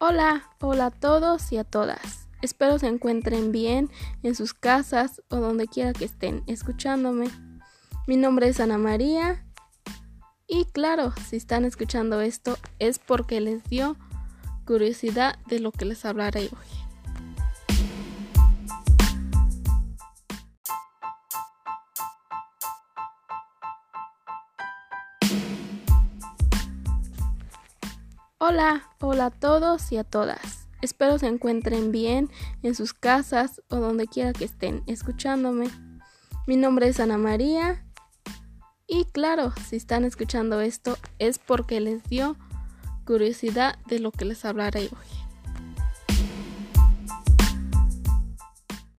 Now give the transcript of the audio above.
Hola, hola a todos y a todas. Espero se encuentren bien en sus casas o donde quiera que estén escuchándome. Mi nombre es Ana María y claro, si están escuchando esto es porque les dio curiosidad de lo que les hablaré hoy. Hola, hola a todos y a todas. Espero se encuentren bien en sus casas o donde quiera que estén escuchándome. Mi nombre es Ana María y claro, si están escuchando esto es porque les dio curiosidad de lo que les hablaré hoy.